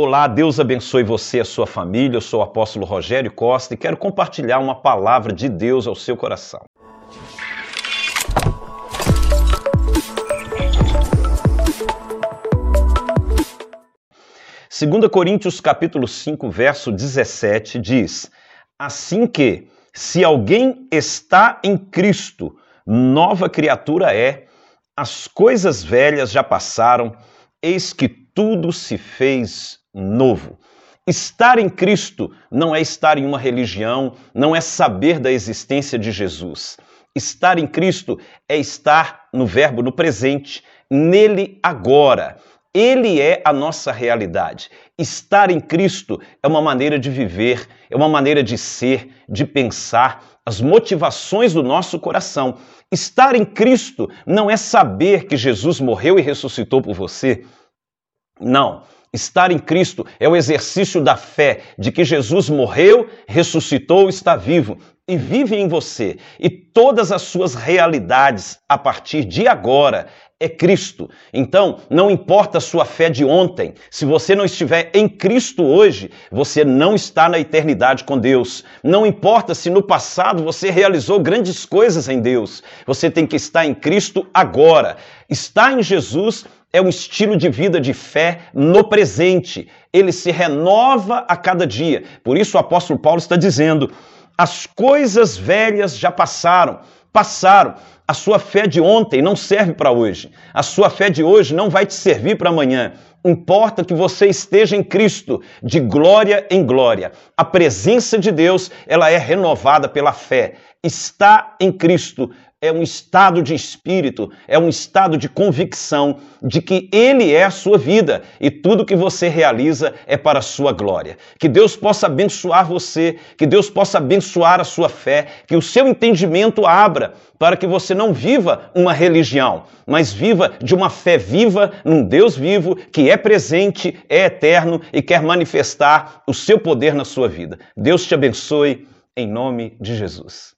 Olá, Deus abençoe você e a sua família. Eu sou o apóstolo Rogério Costa e quero compartilhar uma palavra de Deus ao seu coração. Segunda Coríntios capítulo 5, verso 17 diz: Assim que se alguém está em Cristo, nova criatura é, as coisas velhas já passaram, eis que tudo se fez novo. Estar em Cristo não é estar em uma religião, não é saber da existência de Jesus. Estar em Cristo é estar no Verbo no presente, nele agora. Ele é a nossa realidade. Estar em Cristo é uma maneira de viver, é uma maneira de ser, de pensar, as motivações do nosso coração. Estar em Cristo não é saber que Jesus morreu e ressuscitou por você. Não. Estar em Cristo é o exercício da fé de que Jesus morreu, ressuscitou, está vivo e vive em você. E todas as suas realidades a partir de agora é Cristo. Então, não importa a sua fé de ontem, se você não estiver em Cristo hoje, você não está na eternidade com Deus. Não importa se no passado você realizou grandes coisas em Deus, você tem que estar em Cristo agora. Estar em Jesus é um estilo de vida de fé no presente. Ele se renova a cada dia. Por isso o apóstolo Paulo está dizendo: as coisas velhas já passaram, passaram. A sua fé de ontem não serve para hoje. A sua fé de hoje não vai te servir para amanhã. Importa que você esteja em Cristo, de glória em glória. A presença de Deus, ela é renovada pela fé. Está em Cristo é um estado de espírito, é um estado de convicção de que Ele é a sua vida e tudo que você realiza é para a sua glória. Que Deus possa abençoar você, que Deus possa abençoar a sua fé, que o seu entendimento abra para que você não viva uma religião, mas viva de uma fé viva num Deus vivo que é presente, é eterno e quer manifestar o seu poder na sua vida. Deus te abençoe em nome de Jesus.